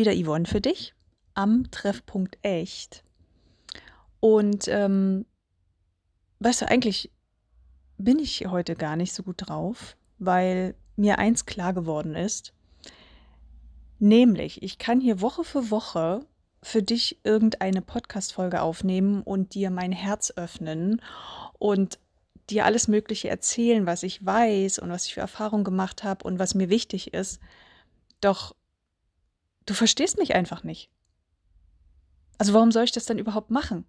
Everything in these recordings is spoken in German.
Wieder Yvonne für dich am Treffpunkt Echt. Und ähm, weißt du, eigentlich bin ich heute gar nicht so gut drauf, weil mir eins klar geworden ist. Nämlich, ich kann hier Woche für Woche für dich irgendeine Podcast-Folge aufnehmen und dir mein Herz öffnen und dir alles Mögliche erzählen, was ich weiß und was ich für Erfahrungen gemacht habe und was mir wichtig ist. Doch du verstehst mich einfach nicht. Also warum soll ich das dann überhaupt machen?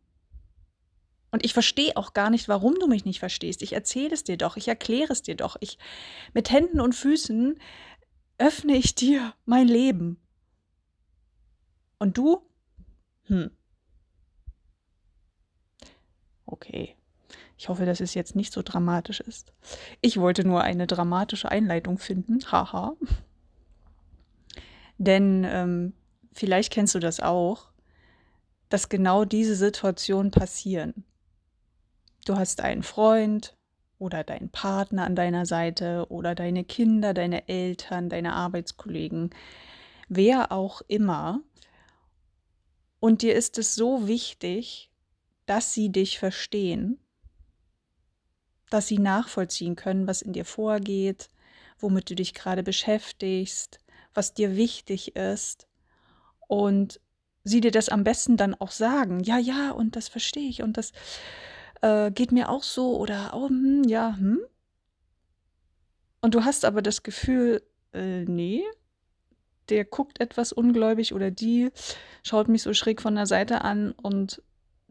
Und ich verstehe auch gar nicht, warum du mich nicht verstehst. Ich erzähle es dir doch, ich erkläre es dir doch. Ich mit Händen und Füßen öffne ich dir mein Leben. Und du? Hm. Okay. Ich hoffe, dass es jetzt nicht so dramatisch ist. Ich wollte nur eine dramatische Einleitung finden. Haha. Denn ähm, vielleicht kennst du das auch, dass genau diese Situationen passieren. Du hast einen Freund oder deinen Partner an deiner Seite oder deine Kinder, deine Eltern, deine Arbeitskollegen, wer auch immer. Und dir ist es so wichtig, dass sie dich verstehen, dass sie nachvollziehen können, was in dir vorgeht, womit du dich gerade beschäftigst, was dir wichtig ist und sie dir das am besten dann auch sagen. Ja, ja, und das verstehe ich und das äh, geht mir auch so oder oh, hm, ja, hm. Und du hast aber das Gefühl, äh, nee, der guckt etwas ungläubig oder die schaut mich so schräg von der Seite an und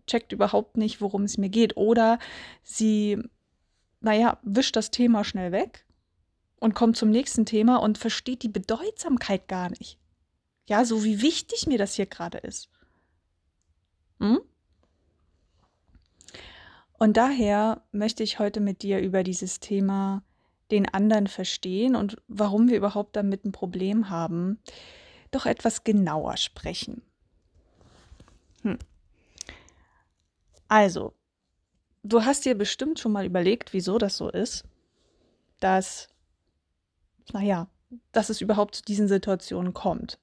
checkt überhaupt nicht, worum es mir geht. Oder sie naja, wischt das Thema schnell weg und kommt zum nächsten Thema und versteht die Bedeutsamkeit gar nicht. Ja, so wie wichtig mir das hier gerade ist. Hm? Und daher möchte ich heute mit dir über dieses Thema den anderen verstehen und warum wir überhaupt damit ein Problem haben, doch etwas genauer sprechen. Hm. Also, du hast dir bestimmt schon mal überlegt, wieso das so ist, dass, naja, dass es überhaupt zu diesen Situationen kommt,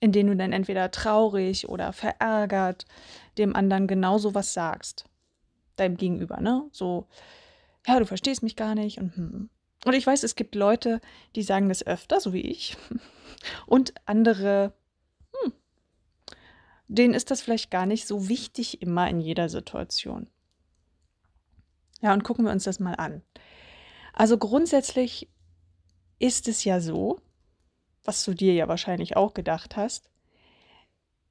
in denen du dann entweder traurig oder verärgert dem anderen genauso was sagst, deinem Gegenüber, ne? So, ja, du verstehst mich gar nicht und hm. Und ich weiß, es gibt Leute, die sagen das öfter, so wie ich, und andere, hm, denen ist das vielleicht gar nicht so wichtig immer in jeder Situation. Ja, und gucken wir uns das mal an. Also grundsätzlich ist es ja so, was du dir ja wahrscheinlich auch gedacht hast,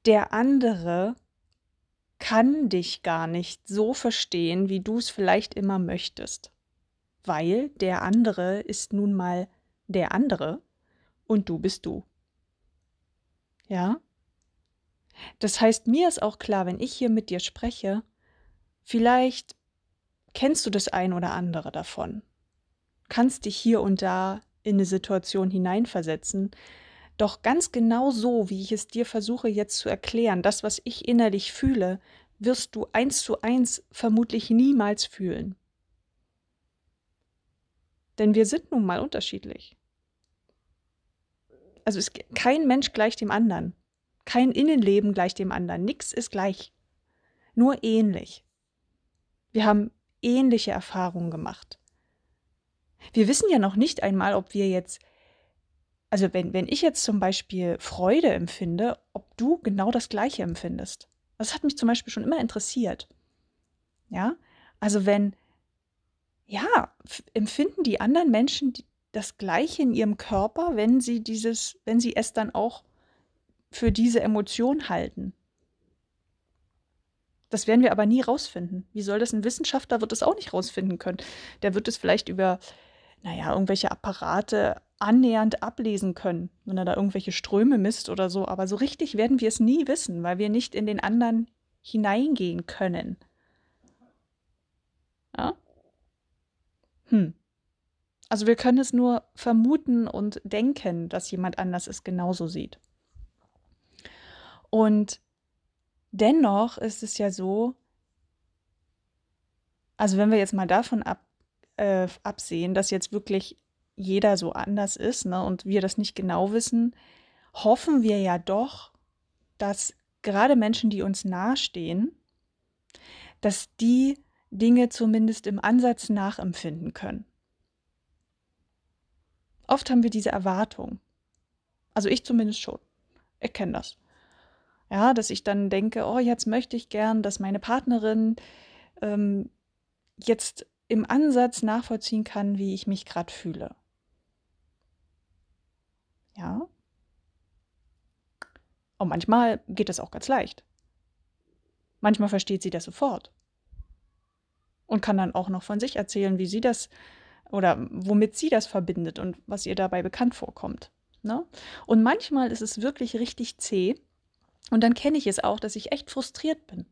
der andere kann dich gar nicht so verstehen, wie du es vielleicht immer möchtest, weil der andere ist nun mal der andere und du bist du. Ja? Das heißt, mir ist auch klar, wenn ich hier mit dir spreche, vielleicht kennst du das ein oder andere davon. Kannst dich hier und da in eine Situation hineinversetzen, doch ganz genau so, wie ich es dir versuche jetzt zu erklären, das, was ich innerlich fühle, wirst du eins zu eins vermutlich niemals fühlen. Denn wir sind nun mal unterschiedlich. Also es, kein Mensch gleicht dem anderen. Kein Innenleben gleicht dem anderen. Nichts ist gleich. Nur ähnlich. Wir haben ähnliche Erfahrungen gemacht. Wir wissen ja noch nicht einmal, ob wir jetzt, also wenn, wenn ich jetzt zum Beispiel Freude empfinde, ob du genau das gleiche empfindest. Das hat mich zum Beispiel schon immer interessiert. Ja, also wenn, ja, empfinden die anderen Menschen das Gleiche in ihrem Körper, wenn sie dieses, wenn sie es dann auch für diese Emotion halten. Das werden wir aber nie rausfinden. Wie soll das ein Wissenschaftler wird es auch nicht rausfinden können? Der wird es vielleicht über, naja, irgendwelche Apparate annähernd ablesen können, wenn er da irgendwelche Ströme misst oder so. Aber so richtig werden wir es nie wissen, weil wir nicht in den anderen hineingehen können. Ja? Hm. Also wir können es nur vermuten und denken, dass jemand anders es genauso sieht. Und Dennoch ist es ja so, also wenn wir jetzt mal davon ab, äh, absehen, dass jetzt wirklich jeder so anders ist ne, und wir das nicht genau wissen, hoffen wir ja doch, dass gerade Menschen, die uns nahestehen, dass die Dinge zumindest im Ansatz nachempfinden können. Oft haben wir diese Erwartung. Also ich zumindest schon. Ich kenne das. Ja, dass ich dann denke, oh, jetzt möchte ich gern, dass meine Partnerin ähm, jetzt im Ansatz nachvollziehen kann, wie ich mich gerade fühle. Ja. Und manchmal geht das auch ganz leicht. Manchmal versteht sie das sofort und kann dann auch noch von sich erzählen, wie sie das oder womit sie das verbindet und was ihr dabei bekannt vorkommt. Ne? Und manchmal ist es wirklich richtig zäh und dann kenne ich es auch, dass ich echt frustriert bin,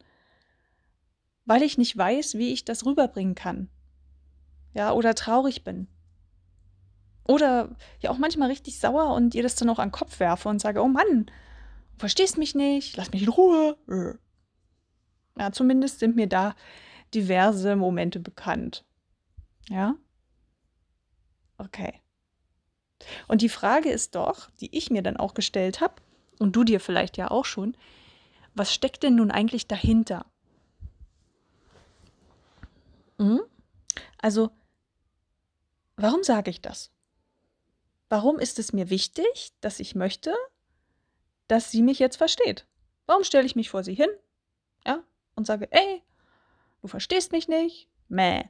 weil ich nicht weiß, wie ich das rüberbringen kann. Ja, oder traurig bin. Oder ja auch manchmal richtig sauer und ihr das dann auch an den Kopf werfe und sage, oh Mann, du verstehst mich nicht, lass mich in Ruhe. Ja, zumindest sind mir da diverse Momente bekannt. Ja? Okay. Und die Frage ist doch, die ich mir dann auch gestellt habe, und du dir vielleicht ja auch schon, was steckt denn nun eigentlich dahinter? Mhm. Also, warum sage ich das? Warum ist es mir wichtig, dass ich möchte, dass sie mich jetzt versteht? Warum stelle ich mich vor sie hin, ja, und sage, ey, du verstehst mich nicht, meh.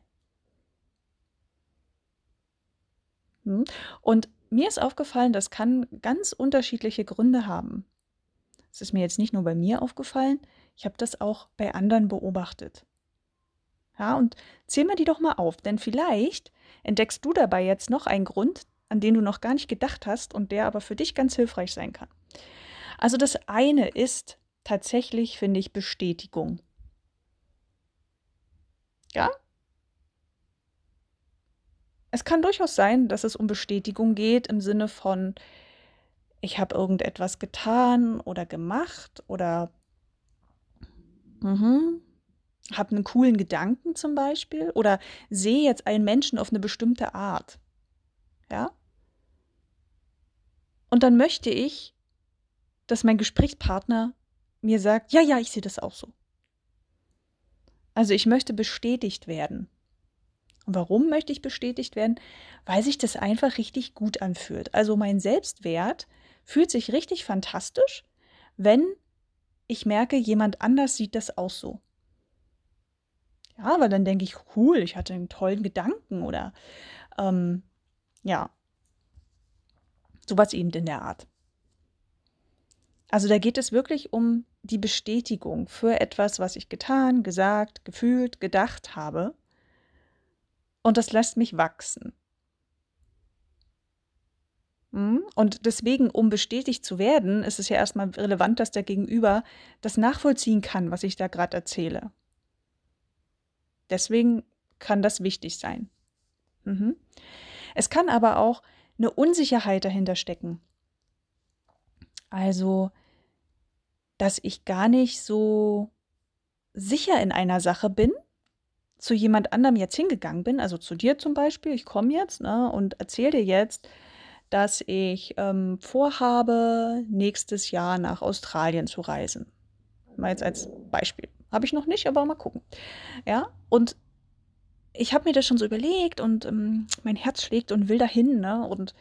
Hm? Und mir ist aufgefallen, das kann ganz unterschiedliche Gründe haben. Es ist mir jetzt nicht nur bei mir aufgefallen, ich habe das auch bei anderen beobachtet. Ja, und zähl mir die doch mal auf, denn vielleicht entdeckst du dabei jetzt noch einen Grund, an den du noch gar nicht gedacht hast und der aber für dich ganz hilfreich sein kann. Also das eine ist tatsächlich, finde ich, Bestätigung. Ja, es kann durchaus sein, dass es um Bestätigung geht im Sinne von, ich habe irgendetwas getan oder gemacht oder mhm, habe einen coolen Gedanken zum Beispiel oder sehe jetzt einen Menschen auf eine bestimmte Art. Ja? Und dann möchte ich, dass mein Gesprächspartner mir sagt, ja, ja, ich sehe das auch so. Also ich möchte bestätigt werden. Und warum möchte ich bestätigt werden? Weil sich das einfach richtig gut anfühlt. Also mein Selbstwert fühlt sich richtig fantastisch, wenn ich merke, jemand anders sieht das auch so. Ja, weil dann denke ich, cool, ich hatte einen tollen Gedanken oder ähm, ja, sowas eben in der Art. Also da geht es wirklich um die Bestätigung für etwas, was ich getan, gesagt, gefühlt, gedacht habe und das lässt mich wachsen. Hm? Und deswegen, um bestätigt zu werden, ist es ja erstmal relevant, dass der Gegenüber das nachvollziehen kann, was ich da gerade erzähle. Deswegen kann das wichtig sein. Mhm. Es kann aber auch eine Unsicherheit dahinter stecken. Also, dass ich gar nicht so sicher in einer Sache bin zu jemand anderem jetzt hingegangen bin, also zu dir zum Beispiel, ich komme jetzt ne, und erzähle dir jetzt, dass ich ähm, vorhabe, nächstes Jahr nach Australien zu reisen. Mal jetzt als Beispiel. Habe ich noch nicht, aber mal gucken. Ja, und ich habe mir das schon so überlegt und ähm, mein Herz schlägt und will dahin. Ne? Und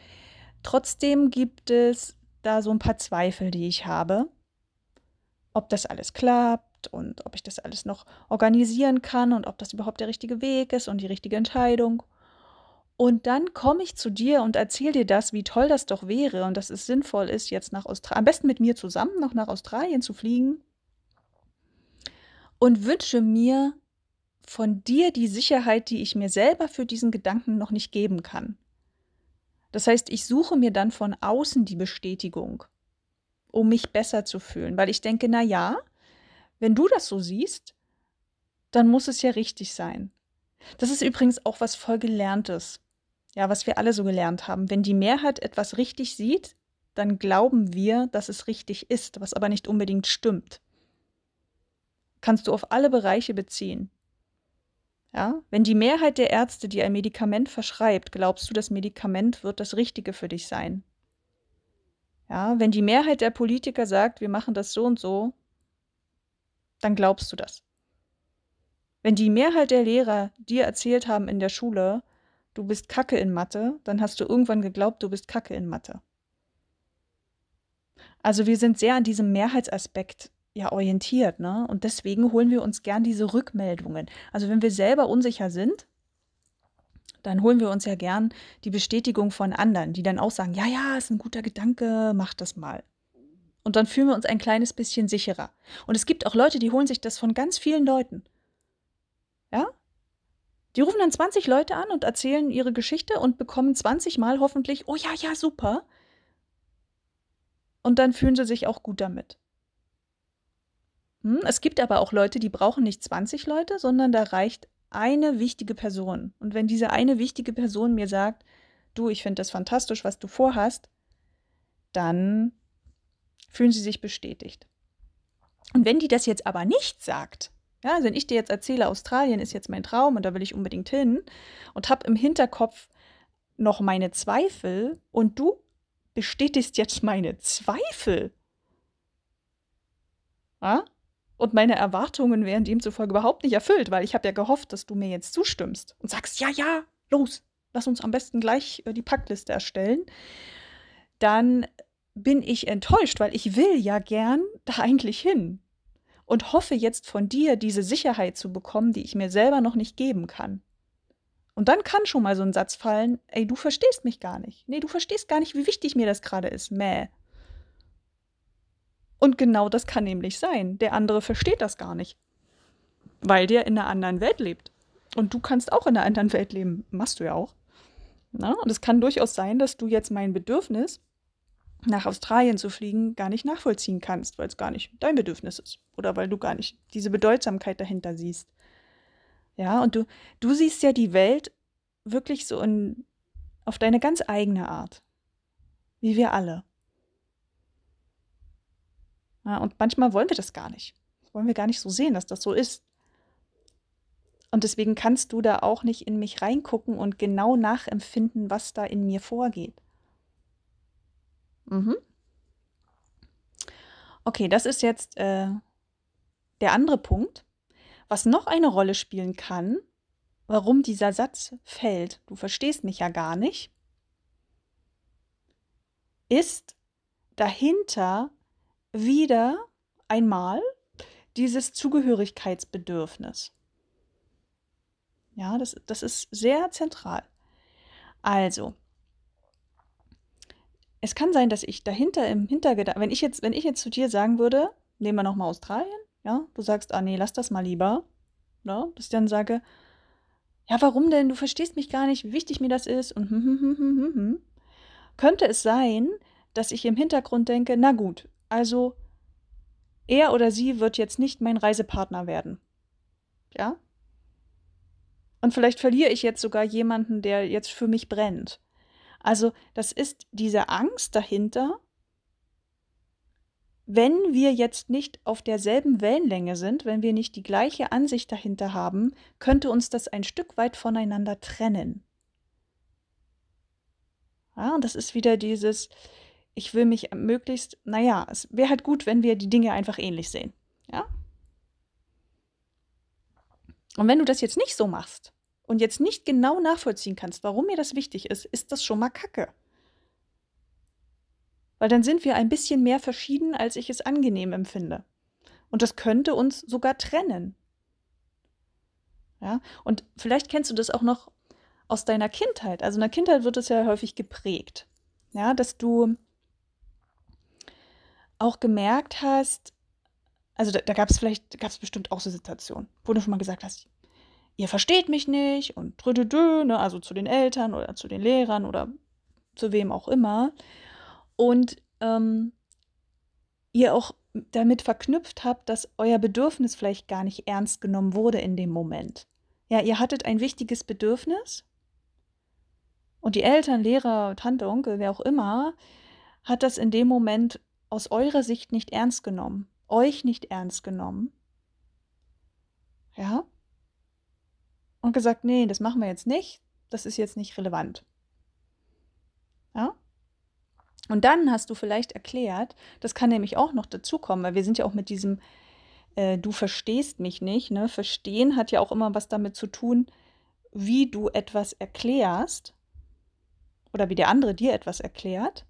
trotzdem gibt es da so ein paar Zweifel, die ich habe, ob das alles klappt und ob ich das alles noch organisieren kann und ob das überhaupt der richtige Weg ist und die richtige Entscheidung. Und dann komme ich zu dir und erzähle dir das, wie toll das doch wäre und dass es sinnvoll ist, jetzt nach Australien, am besten mit mir zusammen noch nach Australien zu fliegen. Und wünsche mir von dir die Sicherheit, die ich mir selber für diesen Gedanken noch nicht geben kann. Das heißt, ich suche mir dann von außen die Bestätigung, um mich besser zu fühlen, weil ich denke, na ja, wenn du das so siehst, dann muss es ja richtig sein. Das ist übrigens auch was voll gelerntes. Ja, was wir alle so gelernt haben. Wenn die Mehrheit etwas richtig sieht, dann glauben wir, dass es richtig ist, was aber nicht unbedingt stimmt. Kannst du auf alle Bereiche beziehen. Ja, wenn die Mehrheit der Ärzte dir ein Medikament verschreibt, glaubst du, das Medikament wird das Richtige für dich sein. Ja, wenn die Mehrheit der Politiker sagt, wir machen das so und so, dann glaubst du das. Wenn die Mehrheit der Lehrer dir erzählt haben in der Schule, du bist Kacke in Mathe, dann hast du irgendwann geglaubt, du bist Kacke in Mathe. Also wir sind sehr an diesem Mehrheitsaspekt ja orientiert, ne? Und deswegen holen wir uns gern diese Rückmeldungen. Also wenn wir selber unsicher sind, dann holen wir uns ja gern die Bestätigung von anderen, die dann auch sagen, ja, ja, ist ein guter Gedanke, mach das mal. Und dann fühlen wir uns ein kleines bisschen sicherer. Und es gibt auch Leute, die holen sich das von ganz vielen Leuten. Ja? Die rufen dann 20 Leute an und erzählen ihre Geschichte und bekommen 20 Mal hoffentlich, oh ja, ja, super. Und dann fühlen sie sich auch gut damit. Hm? Es gibt aber auch Leute, die brauchen nicht 20 Leute, sondern da reicht eine wichtige Person. Und wenn diese eine wichtige Person mir sagt, du, ich finde das fantastisch, was du vorhast, dann fühlen sie sich bestätigt. Und wenn die das jetzt aber nicht sagt, ja, also wenn ich dir jetzt erzähle, Australien ist jetzt mein Traum und da will ich unbedingt hin und habe im Hinterkopf noch meine Zweifel und du bestätigst jetzt meine Zweifel, ja? Und meine Erwartungen werden demzufolge überhaupt nicht erfüllt, weil ich habe ja gehofft, dass du mir jetzt zustimmst und sagst, ja, ja, los, lass uns am besten gleich äh, die Packliste erstellen. Dann bin ich enttäuscht, weil ich will ja gern da eigentlich hin und hoffe jetzt von dir diese Sicherheit zu bekommen, die ich mir selber noch nicht geben kann. Und dann kann schon mal so ein Satz fallen, ey, du verstehst mich gar nicht. Nee, du verstehst gar nicht, wie wichtig mir das gerade ist. Mäh. Und genau das kann nämlich sein. Der andere versteht das gar nicht. Weil der in einer anderen Welt lebt. Und du kannst auch in einer anderen Welt leben. Machst du ja auch. Na? Und es kann durchaus sein, dass du jetzt mein Bedürfnis, nach Australien zu fliegen, gar nicht nachvollziehen kannst, weil es gar nicht dein Bedürfnis ist. Oder weil du gar nicht diese Bedeutsamkeit dahinter siehst. Ja, und du, du siehst ja die Welt wirklich so in, auf deine ganz eigene Art. Wie wir alle. Und manchmal wollen wir das gar nicht. Das wollen wir gar nicht so sehen, dass das so ist. Und deswegen kannst du da auch nicht in mich reingucken und genau nachempfinden, was da in mir vorgeht. Mhm. Okay, das ist jetzt äh, der andere Punkt. Was noch eine Rolle spielen kann, warum dieser Satz fällt, du verstehst mich ja gar nicht, ist dahinter wieder einmal dieses Zugehörigkeitsbedürfnis. Ja, das, das ist sehr zentral. Also, es kann sein, dass ich dahinter im Hintergedanken, wenn ich jetzt, wenn ich jetzt zu dir sagen würde, nehmen wir nochmal Australien, ja, du sagst, ah nee, lass das mal lieber, ne, dass ich dann sage, ja, warum denn? Du verstehst mich gar nicht, wie wichtig mir das ist und hm, hm, hm, hm, hm, hm. Könnte es sein, dass ich im Hintergrund denke, na gut, also, er oder sie wird jetzt nicht mein Reisepartner werden. Ja? Und vielleicht verliere ich jetzt sogar jemanden, der jetzt für mich brennt. Also, das ist diese Angst dahinter, wenn wir jetzt nicht auf derselben Wellenlänge sind, wenn wir nicht die gleiche Ansicht dahinter haben, könnte uns das ein Stück weit voneinander trennen. Ja, und das ist wieder dieses, ich will mich möglichst, naja, es wäre halt gut, wenn wir die Dinge einfach ähnlich sehen. Ja? Und wenn du das jetzt nicht so machst und jetzt nicht genau nachvollziehen kannst, warum mir das wichtig ist, ist das schon mal Kacke. Weil dann sind wir ein bisschen mehr verschieden, als ich es angenehm empfinde. Und das könnte uns sogar trennen. Ja? Und vielleicht kennst du das auch noch aus deiner Kindheit. Also in der Kindheit wird es ja häufig geprägt. Ja, dass du auch gemerkt hast, also da, da gab es vielleicht, gab es bestimmt auch so Situationen, wo du schon mal gesagt hast, ihr versteht mich nicht und drüdüdü, ne, also zu den Eltern oder zu den Lehrern oder zu wem auch immer. Und ähm, ihr auch damit verknüpft habt, dass euer Bedürfnis vielleicht gar nicht ernst genommen wurde in dem Moment. Ja, ihr hattet ein wichtiges Bedürfnis und die Eltern, Lehrer, Tante, Onkel, wer auch immer, hat das in dem Moment aus eurer Sicht nicht ernst genommen, euch nicht ernst genommen. Ja? Und gesagt, nee, das machen wir jetzt nicht, das ist jetzt nicht relevant. Ja? Und dann hast du vielleicht erklärt, das kann nämlich auch noch dazukommen, weil wir sind ja auch mit diesem, äh, du verstehst mich nicht, ne? Verstehen hat ja auch immer was damit zu tun, wie du etwas erklärst oder wie der andere dir etwas erklärt,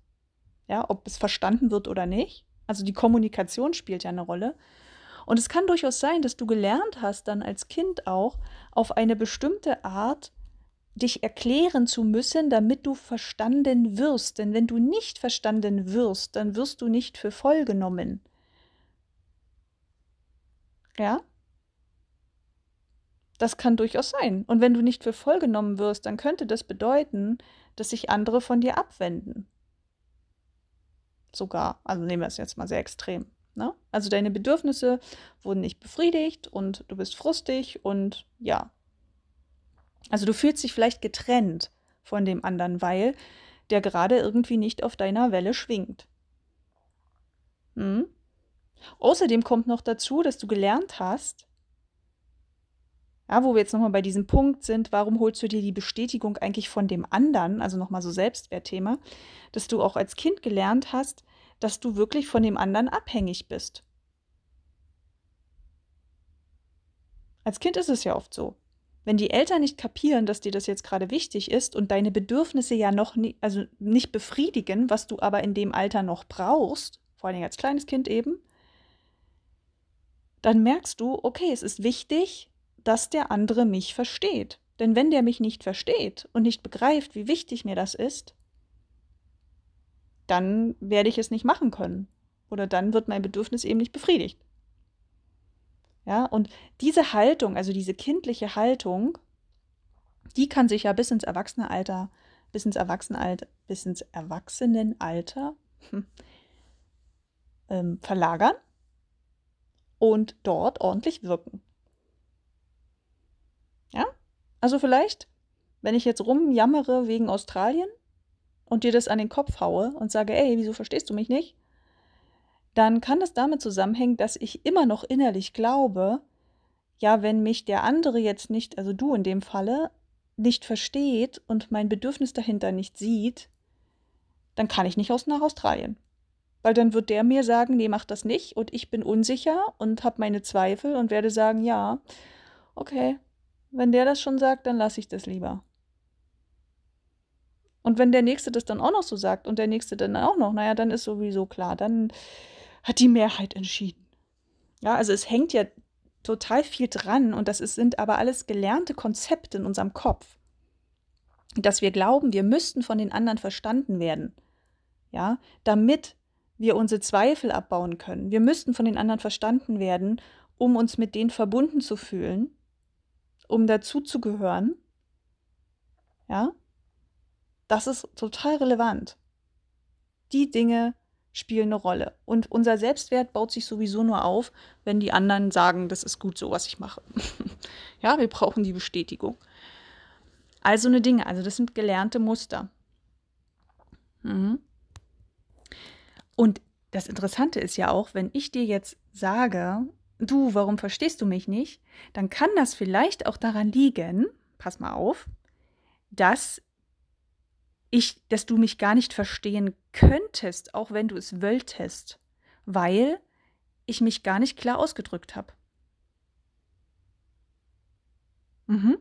ja, ob es verstanden wird oder nicht. Also die Kommunikation spielt ja eine Rolle. Und es kann durchaus sein, dass du gelernt hast, dann als Kind auch auf eine bestimmte Art dich erklären zu müssen, damit du verstanden wirst. Denn wenn du nicht verstanden wirst, dann wirst du nicht für voll genommen. Ja? Das kann durchaus sein. Und wenn du nicht für voll genommen wirst, dann könnte das bedeuten, dass sich andere von dir abwenden. Sogar, also nehmen wir es jetzt mal sehr extrem. Ne? Also deine Bedürfnisse wurden nicht befriedigt und du bist frustig und ja. Also du fühlst dich vielleicht getrennt von dem anderen, weil der gerade irgendwie nicht auf deiner Welle schwingt. Hm? Außerdem kommt noch dazu, dass du gelernt hast, ja, wo wir jetzt nochmal bei diesem Punkt sind, warum holst du dir die Bestätigung eigentlich von dem anderen, also nochmal so Selbstwertthema, dass du auch als Kind gelernt hast, dass du wirklich von dem anderen abhängig bist. Als Kind ist es ja oft so. Wenn die Eltern nicht kapieren, dass dir das jetzt gerade wichtig ist und deine Bedürfnisse ja noch nie, also nicht befriedigen, was du aber in dem Alter noch brauchst, vor allem als kleines Kind eben, dann merkst du, okay, es ist wichtig, dass der andere mich versteht. Denn wenn der mich nicht versteht und nicht begreift, wie wichtig mir das ist, dann werde ich es nicht machen können. Oder dann wird mein Bedürfnis eben nicht befriedigt. Ja, und diese Haltung, also diese kindliche Haltung, die kann sich ja bis ins Erwachsenenalter, bis ins Erwachsenenalter, bis ins Erwachsenenalter hm, ähm, verlagern und dort ordentlich wirken. Ja? Also vielleicht, wenn ich jetzt rumjammere wegen Australien, und dir das an den Kopf haue und sage, ey, wieso verstehst du mich nicht? Dann kann das damit zusammenhängen, dass ich immer noch innerlich glaube, ja, wenn mich der andere jetzt nicht, also du in dem Falle, nicht versteht und mein Bedürfnis dahinter nicht sieht, dann kann ich nicht aus nach Australien. Weil dann wird der mir sagen, nee, mach das nicht und ich bin unsicher und habe meine Zweifel und werde sagen, ja, okay, wenn der das schon sagt, dann lasse ich das lieber. Und wenn der Nächste das dann auch noch so sagt und der Nächste dann auch noch, naja, dann ist sowieso klar, dann hat die Mehrheit entschieden. Ja, also es hängt ja total viel dran und das ist, sind aber alles gelernte Konzepte in unserem Kopf. Dass wir glauben, wir müssten von den anderen verstanden werden. Ja, damit wir unsere Zweifel abbauen können. Wir müssten von den anderen verstanden werden, um uns mit denen verbunden zu fühlen, um dazuzugehören. Ja, das ist total relevant. Die Dinge spielen eine Rolle. Und unser Selbstwert baut sich sowieso nur auf, wenn die anderen sagen, das ist gut so, was ich mache. ja, wir brauchen die Bestätigung. Also eine Dinge, also das sind gelernte Muster. Mhm. Und das Interessante ist ja auch, wenn ich dir jetzt sage, du, warum verstehst du mich nicht, dann kann das vielleicht auch daran liegen, pass mal auf, dass ich, dass du mich gar nicht verstehen könntest, auch wenn du es wolltest, weil ich mich gar nicht klar ausgedrückt habe. Mhm.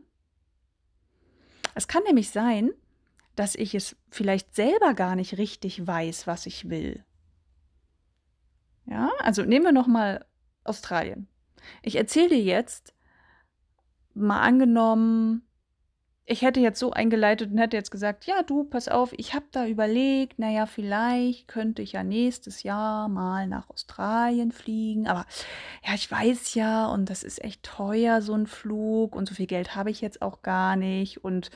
Es kann nämlich sein, dass ich es vielleicht selber gar nicht richtig weiß, was ich will. Ja, also nehmen wir noch mal Australien. Ich erzähle dir jetzt, mal angenommen, ich hätte jetzt so eingeleitet und hätte jetzt gesagt, ja, du, pass auf, ich habe da überlegt, naja, vielleicht könnte ich ja nächstes Jahr mal nach Australien fliegen, aber ja, ich weiß ja, und das ist echt teuer, so ein Flug, und so viel Geld habe ich jetzt auch gar nicht. Und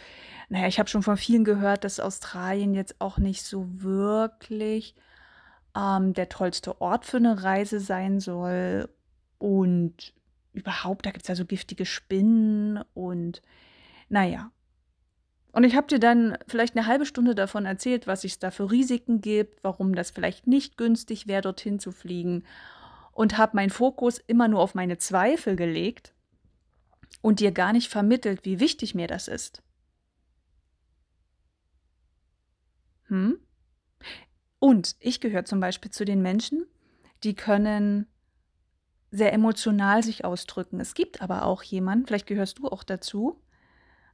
naja, ich habe schon von vielen gehört, dass Australien jetzt auch nicht so wirklich ähm, der tollste Ort für eine Reise sein soll. Und überhaupt, da gibt es ja so giftige Spinnen und naja, und ich habe dir dann vielleicht eine halbe Stunde davon erzählt, was es da für Risiken gibt, warum das vielleicht nicht günstig wäre, dorthin zu fliegen. Und habe meinen Fokus immer nur auf meine Zweifel gelegt und dir gar nicht vermittelt, wie wichtig mir das ist. Hm? Und ich gehöre zum Beispiel zu den Menschen, die können sehr emotional sich ausdrücken. Es gibt aber auch jemanden, vielleicht gehörst du auch dazu,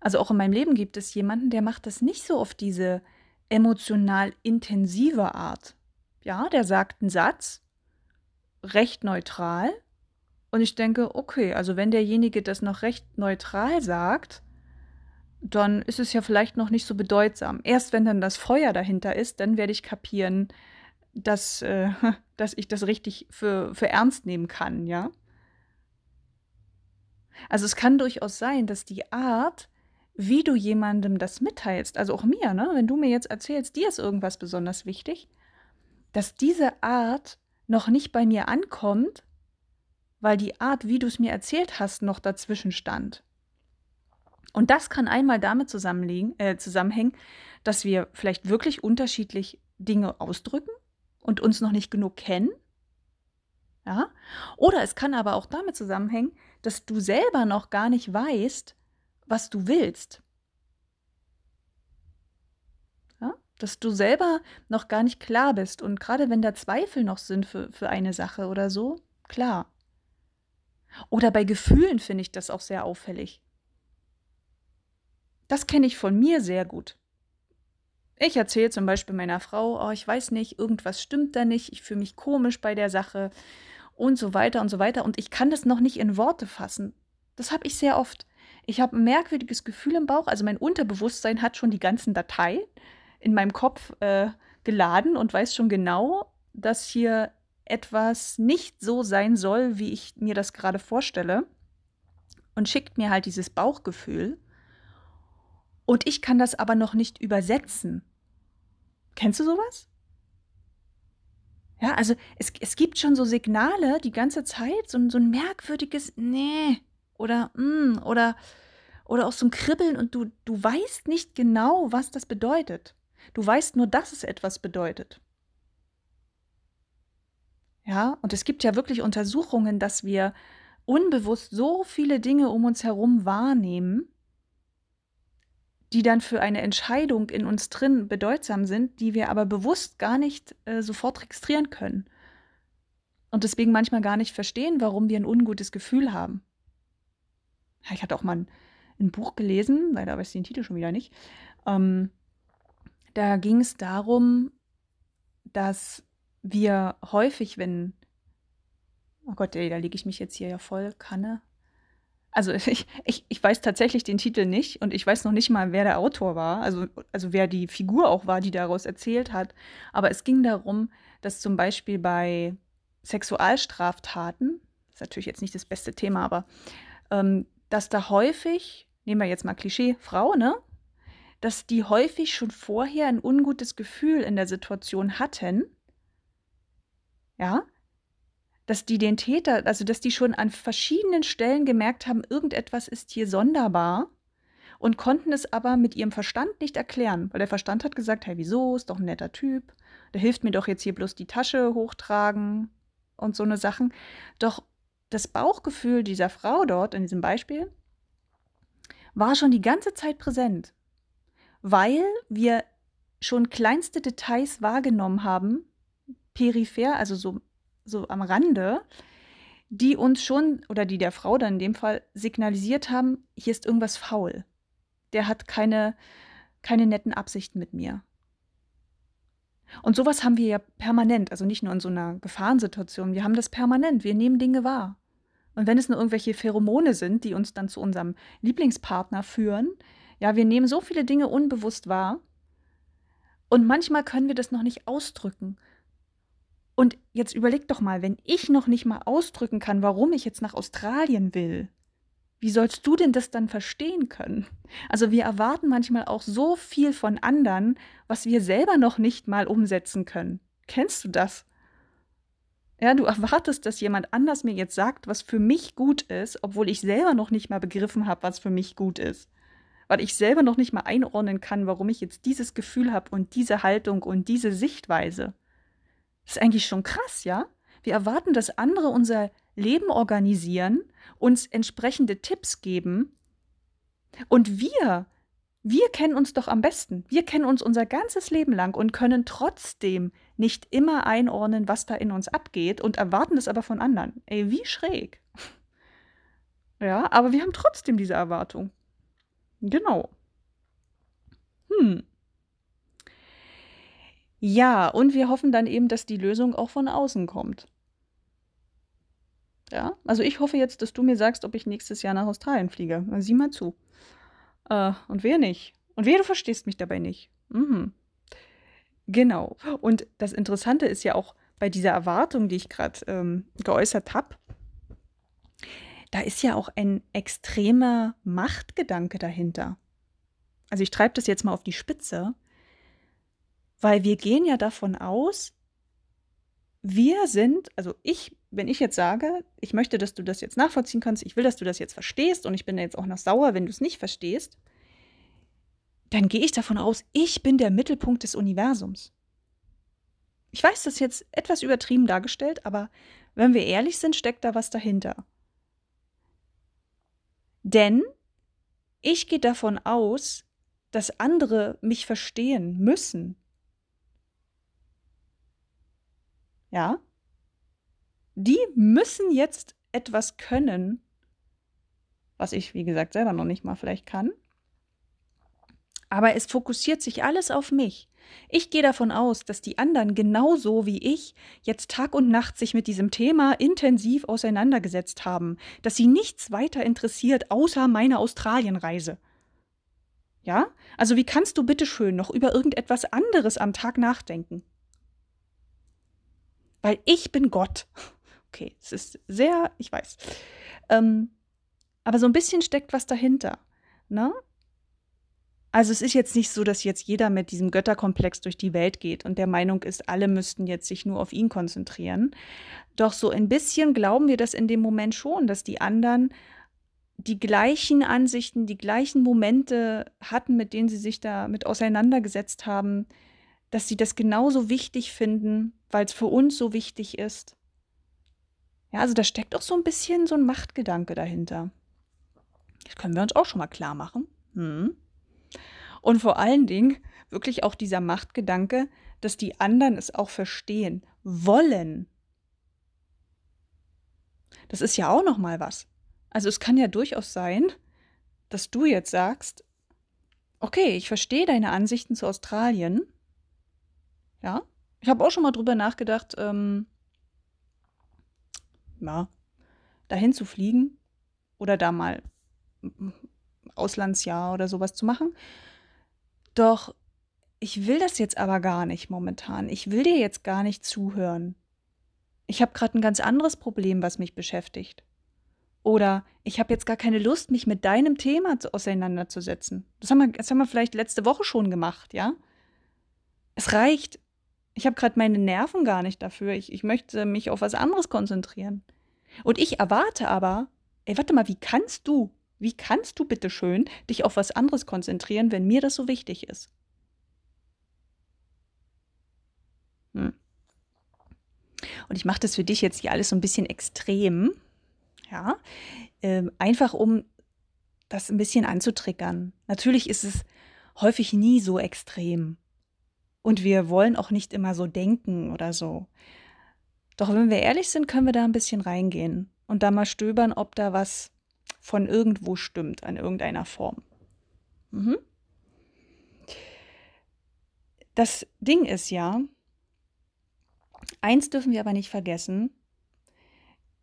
also auch in meinem Leben gibt es jemanden, der macht das nicht so auf diese emotional intensive Art. Ja, der sagt einen Satz, recht neutral. Und ich denke, okay, also wenn derjenige das noch recht neutral sagt, dann ist es ja vielleicht noch nicht so bedeutsam. Erst wenn dann das Feuer dahinter ist, dann werde ich kapieren, dass, äh, dass ich das richtig für, für ernst nehmen kann, ja. Also es kann durchaus sein, dass die Art, wie du jemandem das mitteilst, also auch mir, ne, wenn du mir jetzt erzählst, dir ist irgendwas besonders wichtig, dass diese Art noch nicht bei mir ankommt, weil die Art, wie du es mir erzählt hast, noch dazwischen stand. Und das kann einmal damit äh, zusammenhängen, dass wir vielleicht wirklich unterschiedlich Dinge ausdrücken und uns noch nicht genug kennen. Ja? Oder es kann aber auch damit zusammenhängen, dass du selber noch gar nicht weißt, was du willst. Ja? Dass du selber noch gar nicht klar bist. Und gerade wenn da Zweifel noch sind für, für eine Sache oder so, klar. Oder bei Gefühlen finde ich das auch sehr auffällig. Das kenne ich von mir sehr gut. Ich erzähle zum Beispiel meiner Frau, oh, ich weiß nicht, irgendwas stimmt da nicht, ich fühle mich komisch bei der Sache und so weiter und so weiter. Und ich kann das noch nicht in Worte fassen. Das habe ich sehr oft. Ich habe ein merkwürdiges Gefühl im Bauch. Also mein Unterbewusstsein hat schon die ganzen Dateien in meinem Kopf äh, geladen und weiß schon genau, dass hier etwas nicht so sein soll, wie ich mir das gerade vorstelle. Und schickt mir halt dieses Bauchgefühl. Und ich kann das aber noch nicht übersetzen. Kennst du sowas? Ja, also es, es gibt schon so Signale die ganze Zeit, so, so ein merkwürdiges Nee oder mm, oder, oder auch so ein Kribbeln und du, du weißt nicht genau, was das bedeutet. Du weißt nur, dass es etwas bedeutet. Ja, und es gibt ja wirklich Untersuchungen, dass wir unbewusst so viele Dinge um uns herum wahrnehmen, die dann für eine Entscheidung in uns drin bedeutsam sind, die wir aber bewusst gar nicht äh, sofort registrieren können. Und deswegen manchmal gar nicht verstehen, warum wir ein ungutes Gefühl haben. Ich hatte auch mal ein, ein, Buch gelesen, leider weiß ich den Titel schon wieder nicht. Ähm, da ging es darum, dass wir häufig, wenn, oh Gott, ey, da lege ich mich jetzt hier ja voll Kanne, also ich, ich, ich weiß tatsächlich den Titel nicht und ich weiß noch nicht mal, wer der Autor war, also, also wer die Figur auch war, die daraus erzählt hat. Aber es ging darum, dass zum Beispiel bei Sexualstraftaten, ist natürlich jetzt nicht das beste Thema, aber ähm, dass da häufig, nehmen wir jetzt mal Klischee, Frau, ne? Dass die häufig schon vorher ein ungutes Gefühl in der Situation hatten, ja, dass die den Täter, also dass die schon an verschiedenen Stellen gemerkt haben, irgendetwas ist hier sonderbar und konnten es aber mit ihrem Verstand nicht erklären, weil der Verstand hat gesagt, hey, wieso, ist doch ein netter Typ, der hilft mir doch jetzt hier bloß die Tasche hochtragen und so eine Sachen. Doch das Bauchgefühl dieser Frau dort in diesem Beispiel war schon die ganze Zeit präsent, weil wir schon kleinste Details wahrgenommen haben, peripher, also so so am Rande, die uns schon, oder die der Frau dann in dem Fall signalisiert haben, hier ist irgendwas faul. Der hat keine, keine netten Absichten mit mir. Und sowas haben wir ja permanent, also nicht nur in so einer Gefahrensituation, wir haben das permanent, wir nehmen Dinge wahr. Und wenn es nur irgendwelche Pheromone sind, die uns dann zu unserem Lieblingspartner führen, ja, wir nehmen so viele Dinge unbewusst wahr. Und manchmal können wir das noch nicht ausdrücken. Und jetzt überleg doch mal, wenn ich noch nicht mal ausdrücken kann, warum ich jetzt nach Australien will, wie sollst du denn das dann verstehen können? Also wir erwarten manchmal auch so viel von anderen, was wir selber noch nicht mal umsetzen können. Kennst du das? Ja, du erwartest, dass jemand anders mir jetzt sagt, was für mich gut ist, obwohl ich selber noch nicht mal begriffen habe, was für mich gut ist. Weil ich selber noch nicht mal einordnen kann, warum ich jetzt dieses Gefühl habe und diese Haltung und diese Sichtweise. Das ist eigentlich schon krass, ja? Wir erwarten, dass andere unser Leben organisieren, uns entsprechende Tipps geben und wir Wir kennen uns doch am besten. Wir kennen uns unser ganzes Leben lang und können trotzdem nicht immer einordnen, was da in uns abgeht und erwarten das aber von anderen. Ey, wie schräg. Ja, aber wir haben trotzdem diese Erwartung. Genau. Hm. Ja, und wir hoffen dann eben, dass die Lösung auch von außen kommt. Ja, also ich hoffe jetzt, dass du mir sagst, ob ich nächstes Jahr nach Australien fliege. Sieh mal zu. Äh, und wer nicht? Und wer du verstehst mich dabei nicht. Mhm. Genau. Und das Interessante ist ja auch bei dieser Erwartung, die ich gerade ähm, geäußert habe, da ist ja auch ein extremer Machtgedanke dahinter. Also ich treibe das jetzt mal auf die Spitze, weil wir gehen ja davon aus, wir sind, also ich, wenn ich jetzt sage, ich möchte, dass du das jetzt nachvollziehen kannst, ich will, dass du das jetzt verstehst und ich bin jetzt auch noch sauer, wenn du es nicht verstehst, dann gehe ich davon aus, ich bin der Mittelpunkt des Universums. Ich weiß, das ist jetzt etwas übertrieben dargestellt, aber wenn wir ehrlich sind, steckt da was dahinter. Denn ich gehe davon aus, dass andere mich verstehen müssen. Ja? Die müssen jetzt etwas können, was ich, wie gesagt, selber noch nicht mal vielleicht kann. Aber es fokussiert sich alles auf mich. Ich gehe davon aus, dass die anderen genauso wie ich jetzt Tag und Nacht sich mit diesem Thema intensiv auseinandergesetzt haben, dass sie nichts weiter interessiert außer meine Australienreise. Ja? Also wie kannst du bitte schön noch über irgendetwas anderes am Tag nachdenken? Weil ich bin Gott. Okay, es ist sehr, ich weiß. Ähm, aber so ein bisschen steckt was dahinter. Ne? Also es ist jetzt nicht so, dass jetzt jeder mit diesem Götterkomplex durch die Welt geht und der Meinung ist, alle müssten jetzt sich nur auf ihn konzentrieren. Doch so ein bisschen glauben wir das in dem Moment schon, dass die anderen die gleichen Ansichten, die gleichen Momente hatten, mit denen sie sich da mit auseinandergesetzt haben, dass sie das genauso wichtig finden, weil es für uns so wichtig ist. Ja, also da steckt auch so ein bisschen so ein Machtgedanke dahinter. Das können wir uns auch schon mal klar machen. Hm. Und vor allen Dingen wirklich auch dieser Machtgedanke, dass die anderen es auch verstehen wollen. Das ist ja auch noch mal was. Also es kann ja durchaus sein, dass du jetzt sagst, okay, ich verstehe deine Ansichten zu Australien. Ja, ich habe auch schon mal drüber nachgedacht, ähm, ja, dahin zu fliegen oder da mal Auslandsjahr oder sowas zu machen. Doch ich will das jetzt aber gar nicht momentan. Ich will dir jetzt gar nicht zuhören. Ich habe gerade ein ganz anderes Problem, was mich beschäftigt. Oder ich habe jetzt gar keine Lust, mich mit deinem Thema auseinanderzusetzen. Das haben, wir, das haben wir vielleicht letzte Woche schon gemacht, ja? Es reicht. Ich habe gerade meine Nerven gar nicht dafür. Ich, ich möchte mich auf was anderes konzentrieren. Und ich erwarte aber, ey, warte mal, wie kannst du wie kannst du bitte schön dich auf was anderes konzentrieren, wenn mir das so wichtig ist? Hm. Und ich mache das für dich jetzt hier alles so ein bisschen extrem, ja, ähm, einfach um das ein bisschen anzutriggern. Natürlich ist es häufig nie so extrem. Und wir wollen auch nicht immer so denken oder so. Doch wenn wir ehrlich sind, können wir da ein bisschen reingehen und da mal stöbern, ob da was von irgendwo stimmt, an irgendeiner Form. Mhm. Das Ding ist ja, eins dürfen wir aber nicht vergessen,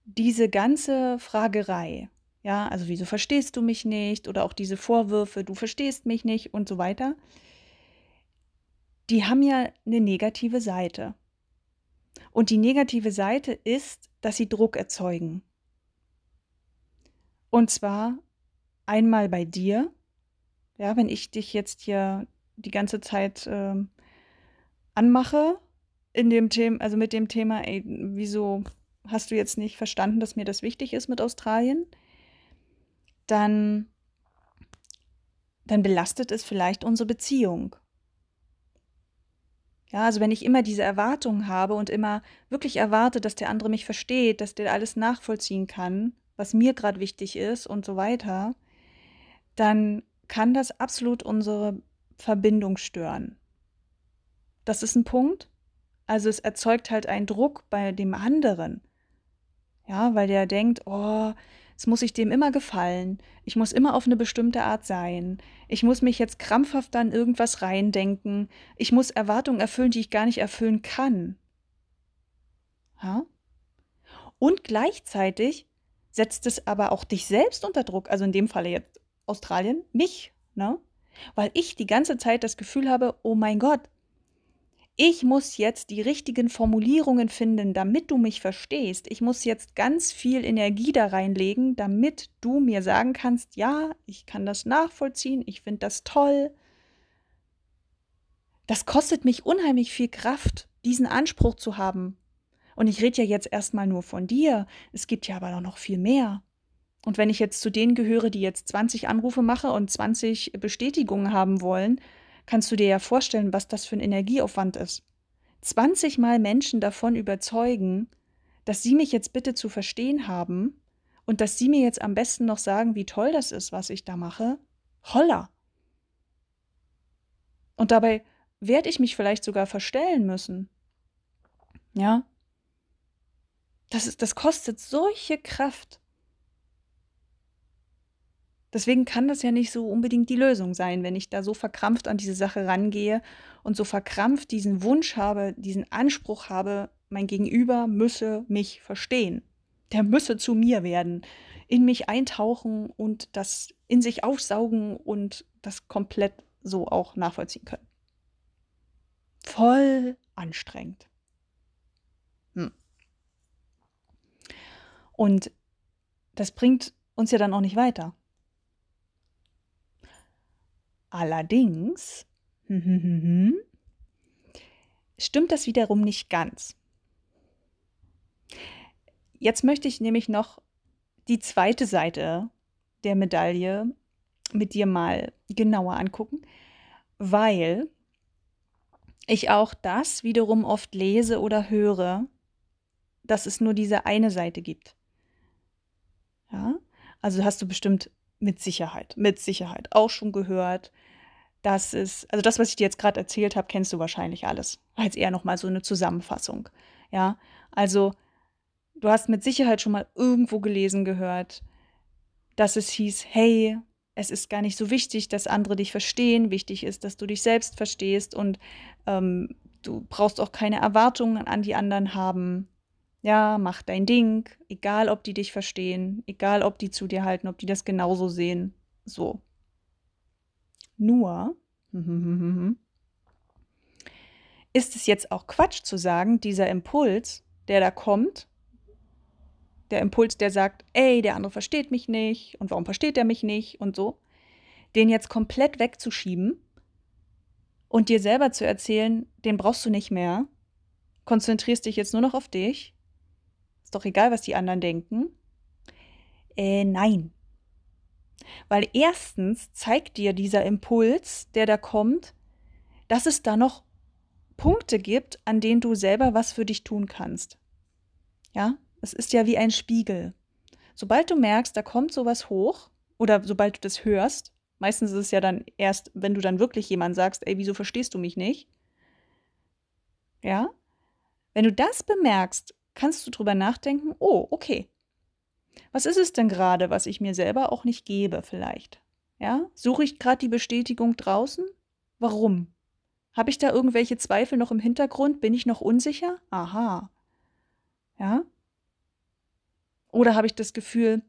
diese ganze Fragerei, ja, also wieso verstehst du mich nicht oder auch diese Vorwürfe, du verstehst mich nicht und so weiter, die haben ja eine negative Seite. Und die negative Seite ist, dass sie Druck erzeugen. Und zwar einmal bei dir, ja, wenn ich dich jetzt hier die ganze Zeit äh, anmache in dem Thema, also mit dem Thema, ey, wieso hast du jetzt nicht verstanden, dass mir das wichtig ist mit Australien? Dann, dann belastet es vielleicht unsere Beziehung. Ja, also wenn ich immer diese Erwartung habe und immer wirklich erwarte, dass der andere mich versteht, dass der alles nachvollziehen kann, was mir gerade wichtig ist und so weiter, dann kann das absolut unsere Verbindung stören. Das ist ein Punkt. Also es erzeugt halt einen Druck bei dem anderen. Ja, weil der denkt, oh, jetzt muss ich dem immer gefallen. Ich muss immer auf eine bestimmte Art sein. Ich muss mich jetzt krampfhaft an irgendwas reindenken. Ich muss Erwartungen erfüllen, die ich gar nicht erfüllen kann. Ja? Und gleichzeitig setzt es aber auch dich selbst unter Druck, also in dem Falle jetzt Australien, mich, ne? Weil ich die ganze Zeit das Gefühl habe, oh mein Gott, ich muss jetzt die richtigen Formulierungen finden, damit du mich verstehst. Ich muss jetzt ganz viel Energie da reinlegen, damit du mir sagen kannst, ja, ich kann das nachvollziehen, ich finde das toll. Das kostet mich unheimlich viel Kraft, diesen Anspruch zu haben. Und ich rede ja jetzt erstmal nur von dir. Es gibt ja aber noch viel mehr. Und wenn ich jetzt zu denen gehöre, die jetzt 20 Anrufe mache und 20 Bestätigungen haben wollen, kannst du dir ja vorstellen, was das für ein Energieaufwand ist. 20 Mal Menschen davon überzeugen, dass sie mich jetzt bitte zu verstehen haben und dass sie mir jetzt am besten noch sagen, wie toll das ist, was ich da mache. Holla! Und dabei werde ich mich vielleicht sogar verstellen müssen. Ja? Das, ist, das kostet solche Kraft. Deswegen kann das ja nicht so unbedingt die Lösung sein, wenn ich da so verkrampft an diese Sache rangehe und so verkrampft diesen Wunsch habe, diesen Anspruch habe, mein Gegenüber müsse mich verstehen. Der müsse zu mir werden, in mich eintauchen und das in sich aufsaugen und das komplett so auch nachvollziehen können. Voll anstrengend. Hm. Und das bringt uns ja dann auch nicht weiter. Allerdings stimmt das wiederum nicht ganz. Jetzt möchte ich nämlich noch die zweite Seite der Medaille mit dir mal genauer angucken, weil ich auch das wiederum oft lese oder höre, dass es nur diese eine Seite gibt. Ja, also hast du bestimmt mit Sicherheit, mit Sicherheit auch schon gehört. dass es, also das, was ich dir jetzt gerade erzählt habe, kennst du wahrscheinlich alles. Jetzt eher nochmal so eine Zusammenfassung. Ja, also du hast mit Sicherheit schon mal irgendwo gelesen gehört, dass es hieß, hey, es ist gar nicht so wichtig, dass andere dich verstehen. Wichtig ist, dass du dich selbst verstehst und ähm, du brauchst auch keine Erwartungen an die anderen haben ja, mach dein Ding, egal ob die dich verstehen, egal ob die zu dir halten, ob die das genauso sehen. So. Nur ist es jetzt auch Quatsch zu sagen, dieser Impuls, der da kommt, der Impuls, der sagt, ey, der andere versteht mich nicht und warum versteht er mich nicht und so, den jetzt komplett wegzuschieben und dir selber zu erzählen, den brauchst du nicht mehr, konzentrierst dich jetzt nur noch auf dich ist doch egal, was die anderen denken. Äh, nein. Weil erstens zeigt dir dieser Impuls, der da kommt, dass es da noch Punkte gibt, an denen du selber was für dich tun kannst. Ja, es ist ja wie ein Spiegel. Sobald du merkst, da kommt sowas hoch, oder sobald du das hörst, meistens ist es ja dann erst, wenn du dann wirklich jemand sagst, ey, wieso verstehst du mich nicht? Ja? Wenn du das bemerkst kannst du drüber nachdenken, oh, okay. Was ist es denn gerade, was ich mir selber auch nicht gebe vielleicht? Ja, suche ich gerade die Bestätigung draußen? Warum? Habe ich da irgendwelche Zweifel noch im Hintergrund? Bin ich noch unsicher? Aha. Ja? Oder habe ich das Gefühl,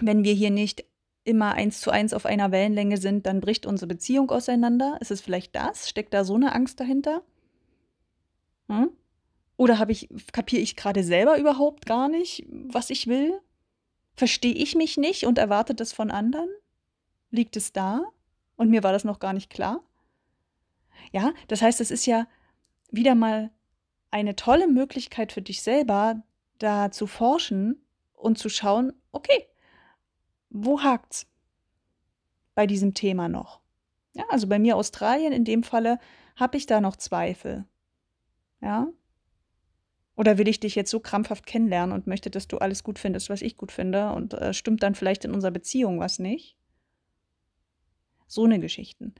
wenn wir hier nicht immer eins zu eins auf einer Wellenlänge sind, dann bricht unsere Beziehung auseinander? Ist es vielleicht das? Steckt da so eine Angst dahinter? Hm? Oder habe ich, kapiere ich gerade selber überhaupt gar nicht, was ich will? Verstehe ich mich nicht und erwarte das von anderen? Liegt es da? Und mir war das noch gar nicht klar? Ja, das heißt, es ist ja wieder mal eine tolle Möglichkeit für dich selber, da zu forschen und zu schauen, okay, wo hakt's bei diesem Thema noch? Ja, also bei mir Australien in dem Falle habe ich da noch Zweifel. Ja, oder will ich dich jetzt so krampfhaft kennenlernen und möchte, dass du alles gut findest, was ich gut finde und äh, stimmt dann vielleicht in unserer Beziehung was nicht? So eine Geschichten.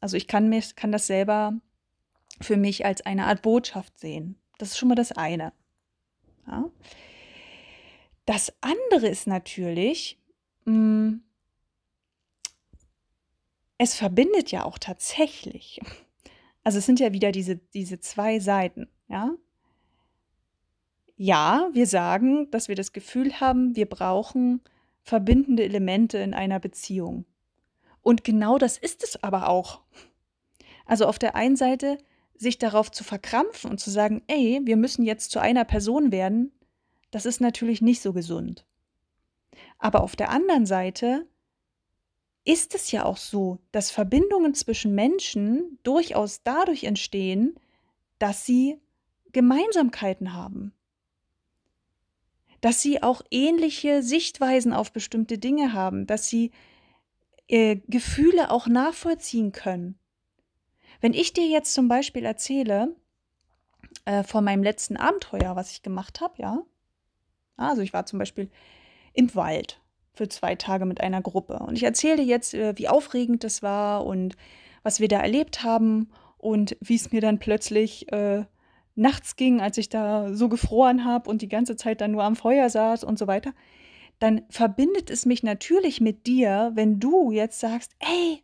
Also ich kann, mich, kann das selber für mich als eine Art Botschaft sehen. Das ist schon mal das eine. Ja. Das andere ist natürlich, mh, hm, es verbindet ja auch tatsächlich. Also es sind ja wieder diese, diese zwei Seiten, ja. Ja, wir sagen, dass wir das Gefühl haben, wir brauchen verbindende Elemente in einer Beziehung. Und genau das ist es aber auch. Also auf der einen Seite sich darauf zu verkrampfen und zu sagen, ey, wir müssen jetzt zu einer Person werden, das ist natürlich nicht so gesund. Aber auf der anderen Seite ist es ja auch so, dass Verbindungen zwischen Menschen durchaus dadurch entstehen, dass sie Gemeinsamkeiten haben. Dass sie auch ähnliche Sichtweisen auf bestimmte Dinge haben, dass sie äh, Gefühle auch nachvollziehen können. Wenn ich dir jetzt zum Beispiel erzähle äh, von meinem letzten Abenteuer, was ich gemacht habe, ja, also ich war zum Beispiel im Wald für zwei Tage mit einer Gruppe und ich erzähle dir jetzt, äh, wie aufregend das war und was wir da erlebt haben und wie es mir dann plötzlich äh, nachts ging, als ich da so gefroren habe und die ganze Zeit dann nur am Feuer saß und so weiter, dann verbindet es mich natürlich mit dir, wenn du jetzt sagst, ey,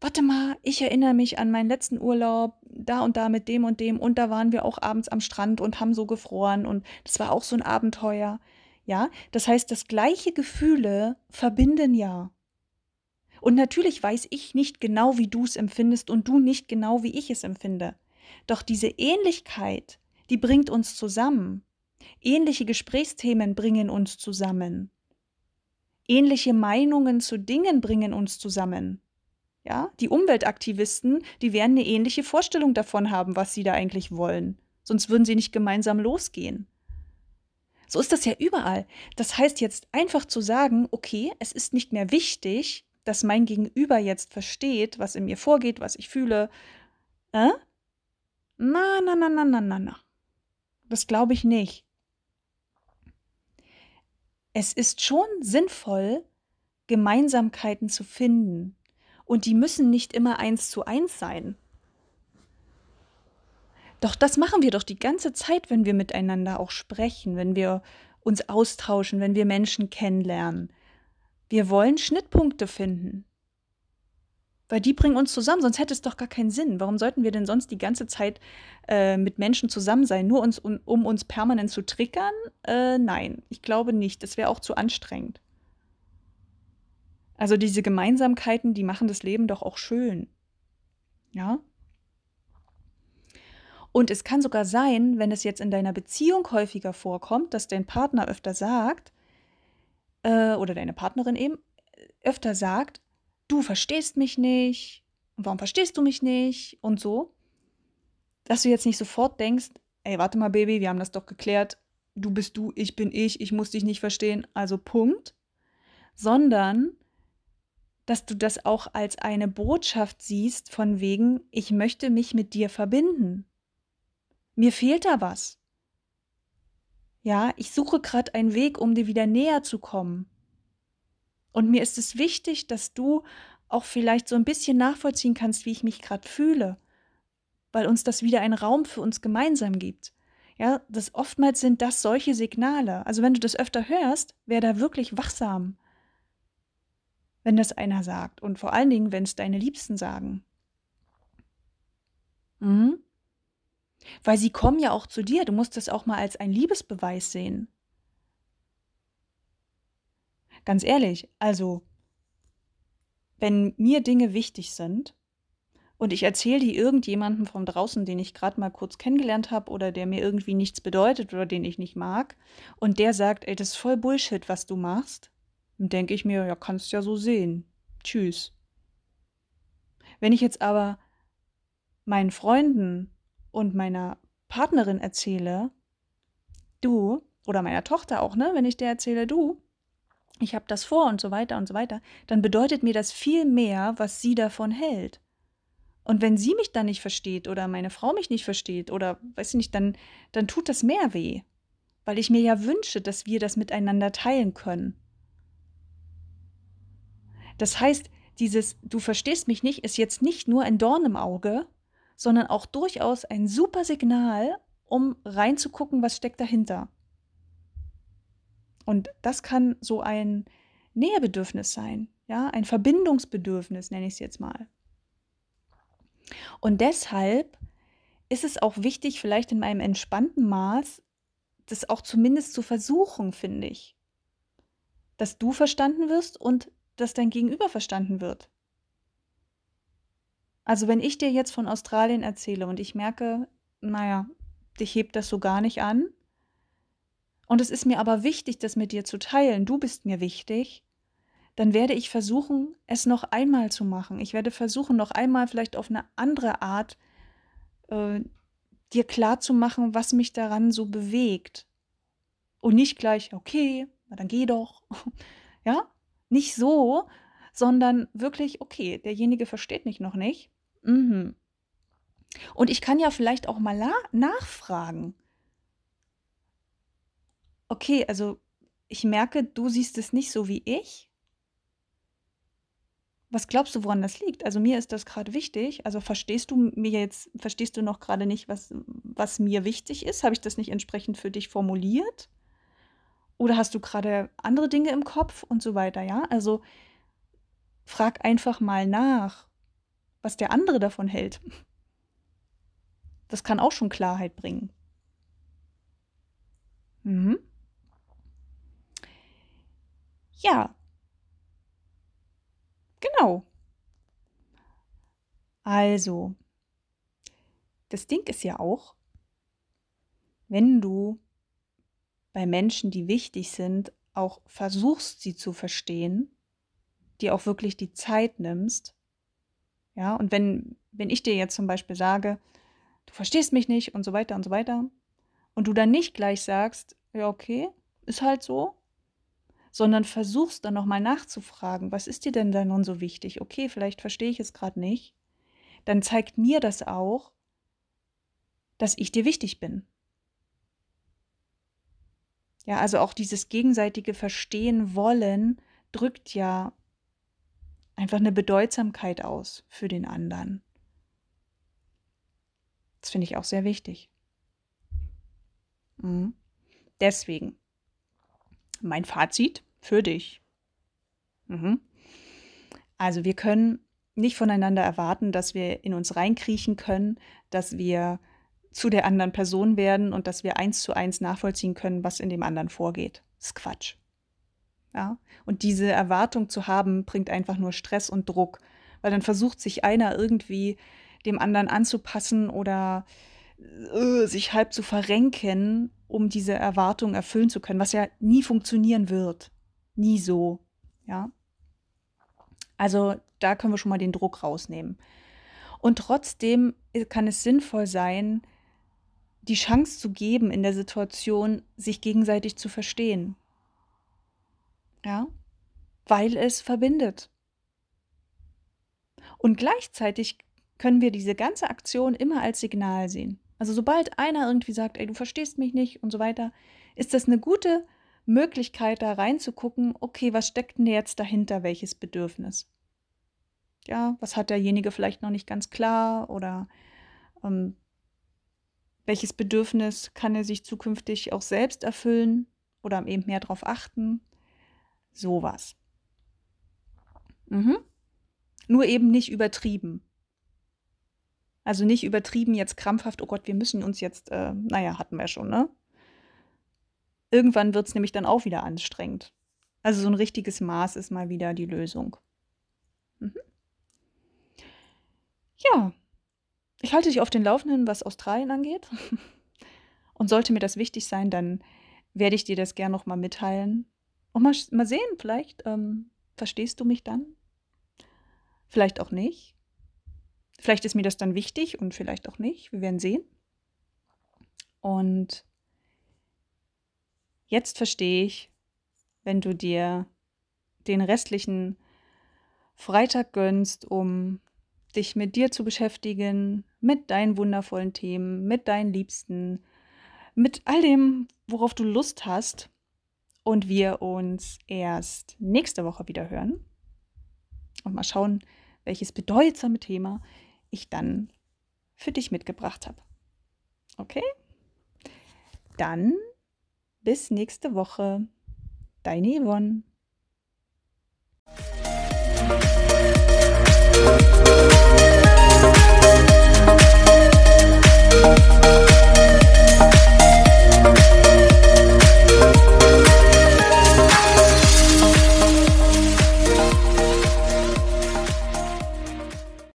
warte mal, ich erinnere mich an meinen letzten Urlaub, da und da mit dem und dem und da waren wir auch abends am Strand und haben so gefroren und das war auch so ein Abenteuer. Ja, das heißt, das gleiche Gefühle verbinden ja. Und natürlich weiß ich nicht genau, wie du es empfindest und du nicht genau, wie ich es empfinde. Doch diese Ähnlichkeit, die bringt uns zusammen. Ähnliche Gesprächsthemen bringen uns zusammen. Ähnliche Meinungen zu Dingen bringen uns zusammen. Ja, die Umweltaktivisten, die werden eine ähnliche Vorstellung davon haben, was sie da eigentlich wollen. Sonst würden sie nicht gemeinsam losgehen. So ist das ja überall. Das heißt jetzt einfach zu sagen, okay, es ist nicht mehr wichtig, dass mein Gegenüber jetzt versteht, was in mir vorgeht, was ich fühle. Äh? Na, na, na, na, na, na, na. Das glaube ich nicht. Es ist schon sinnvoll, Gemeinsamkeiten zu finden. Und die müssen nicht immer eins zu eins sein. Doch das machen wir doch die ganze Zeit, wenn wir miteinander auch sprechen, wenn wir uns austauschen, wenn wir Menschen kennenlernen. Wir wollen Schnittpunkte finden. Weil die bringen uns zusammen, sonst hätte es doch gar keinen Sinn. Warum sollten wir denn sonst die ganze Zeit äh, mit Menschen zusammen sein, nur uns, um, um uns permanent zu triggern? Äh, nein, ich glaube nicht. Das wäre auch zu anstrengend. Also diese Gemeinsamkeiten, die machen das Leben doch auch schön. Ja? Und es kann sogar sein, wenn es jetzt in deiner Beziehung häufiger vorkommt, dass dein Partner öfter sagt, äh, oder deine Partnerin eben, öfter sagt, du verstehst mich nicht, und warum verstehst du mich nicht und so, dass du jetzt nicht sofort denkst, ey, warte mal, Baby, wir haben das doch geklärt, du bist du, ich bin ich, ich muss dich nicht verstehen, also Punkt, sondern dass du das auch als eine Botschaft siehst von wegen, ich möchte mich mit dir verbinden. Mir fehlt da was. Ja, ich suche gerade einen Weg, um dir wieder näher zu kommen. Und mir ist es wichtig, dass du auch vielleicht so ein bisschen nachvollziehen kannst, wie ich mich gerade fühle, weil uns das wieder einen Raum für uns gemeinsam gibt. Ja, das oftmals sind das solche Signale. Also wenn du das öfter hörst, wäre da wirklich wachsam wenn das einer sagt und vor allen Dingen, wenn es deine Liebsten sagen. Mhm. Weil sie kommen ja auch zu dir, du musst das auch mal als ein Liebesbeweis sehen. Ganz ehrlich, also, wenn mir Dinge wichtig sind und ich erzähle die irgendjemandem von draußen, den ich gerade mal kurz kennengelernt habe oder der mir irgendwie nichts bedeutet oder den ich nicht mag, und der sagt, ey, das ist voll Bullshit, was du machst, dann denke ich mir, ja, kannst ja so sehen. Tschüss. Wenn ich jetzt aber meinen Freunden und meiner Partnerin erzähle, du, oder meiner Tochter auch, ne, wenn ich der erzähle, du, ich habe das vor und so weiter und so weiter, dann bedeutet mir das viel mehr, was sie davon hält. Und wenn sie mich dann nicht versteht oder meine Frau mich nicht versteht oder weiß ich nicht, dann, dann tut das mehr weh. Weil ich mir ja wünsche, dass wir das miteinander teilen können. Das heißt, dieses Du verstehst mich nicht ist jetzt nicht nur ein Dorn im Auge, sondern auch durchaus ein super Signal, um reinzugucken, was steckt dahinter. Und das kann so ein Nähebedürfnis sein, ja, ein Verbindungsbedürfnis, nenne ich es jetzt mal. Und deshalb ist es auch wichtig, vielleicht in meinem entspannten Maß, das auch zumindest zu versuchen, finde ich. Dass du verstanden wirst und dass dein Gegenüber verstanden wird. Also wenn ich dir jetzt von Australien erzähle und ich merke, naja, dich hebt das so gar nicht an, und es ist mir aber wichtig, das mit dir zu teilen, du bist mir wichtig, dann werde ich versuchen, es noch einmal zu machen. Ich werde versuchen, noch einmal vielleicht auf eine andere Art äh, dir klar zu machen, was mich daran so bewegt. Und nicht gleich, okay, na dann geh doch. ja, nicht so, sondern wirklich, okay, derjenige versteht mich noch nicht. Mhm. Und ich kann ja vielleicht auch mal nachfragen. Okay, also ich merke, du siehst es nicht so wie ich. Was glaubst du, woran das liegt? Also mir ist das gerade wichtig. Also verstehst du mir jetzt, verstehst du noch gerade nicht, was, was mir wichtig ist? Habe ich das nicht entsprechend für dich formuliert? Oder hast du gerade andere Dinge im Kopf und so weiter, ja? Also frag einfach mal nach, was der andere davon hält. Das kann auch schon Klarheit bringen. Mhm. Ja, Genau. Also, das Ding ist ja auch, wenn du bei Menschen, die wichtig sind, auch versuchst, sie zu verstehen, dir auch wirklich die Zeit nimmst, ja, und wenn, wenn ich dir jetzt zum Beispiel sage, du verstehst mich nicht und so weiter und so weiter, und du dann nicht gleich sagst, ja, okay, ist halt so, sondern versuchst dann nochmal nachzufragen, was ist dir denn da nun so wichtig? Okay, vielleicht verstehe ich es gerade nicht. Dann zeigt mir das auch, dass ich dir wichtig bin. Ja, also auch dieses gegenseitige Verstehen wollen drückt ja einfach eine Bedeutsamkeit aus für den anderen. Das finde ich auch sehr wichtig. Mhm. Deswegen mein Fazit für dich. Mhm. Also wir können nicht voneinander erwarten, dass wir in uns reinkriechen können, dass wir zu der anderen Person werden und dass wir eins zu eins nachvollziehen können, was in dem anderen vorgeht. Das ist Quatsch. Ja? Und diese Erwartung zu haben, bringt einfach nur Stress und Druck, weil dann versucht sich einer irgendwie dem anderen anzupassen oder sich halb zu verrenken, um diese Erwartung erfüllen zu können, was ja nie funktionieren wird. Nie so. Ja. Also da können wir schon mal den Druck rausnehmen. Und trotzdem kann es sinnvoll sein, die Chance zu geben, in der Situation sich gegenseitig zu verstehen. Ja, weil es verbindet. Und gleichzeitig können wir diese ganze Aktion immer als Signal sehen. Also sobald einer irgendwie sagt, ey, du verstehst mich nicht und so weiter, ist das eine gute Möglichkeit, da reinzugucken, okay, was steckt denn jetzt dahinter, welches Bedürfnis? Ja, was hat derjenige vielleicht noch nicht ganz klar oder ähm, welches Bedürfnis kann er sich zukünftig auch selbst erfüllen oder eben mehr darauf achten? Sowas. Mhm. Nur eben nicht übertrieben. Also nicht übertrieben jetzt krampfhaft, oh Gott, wir müssen uns jetzt, äh, naja, hatten wir schon, ne? Irgendwann wird es nämlich dann auch wieder anstrengend. Also so ein richtiges Maß ist mal wieder die Lösung. Mhm. Ja, ich halte dich auf den Laufenden, was Australien angeht. Und sollte mir das wichtig sein, dann werde ich dir das gerne nochmal mitteilen. Und mal, mal sehen, vielleicht ähm, verstehst du mich dann. Vielleicht auch nicht. Vielleicht ist mir das dann wichtig und vielleicht auch nicht. Wir werden sehen. Und jetzt verstehe ich, wenn du dir den restlichen Freitag gönnst, um dich mit dir zu beschäftigen, mit deinen wundervollen Themen, mit deinen Liebsten, mit all dem, worauf du Lust hast. Und wir uns erst nächste Woche wieder hören. und mal schauen, welches bedeutsame Thema ich dann für dich mitgebracht habe. Okay? Dann bis nächste Woche. Deine Yvonne.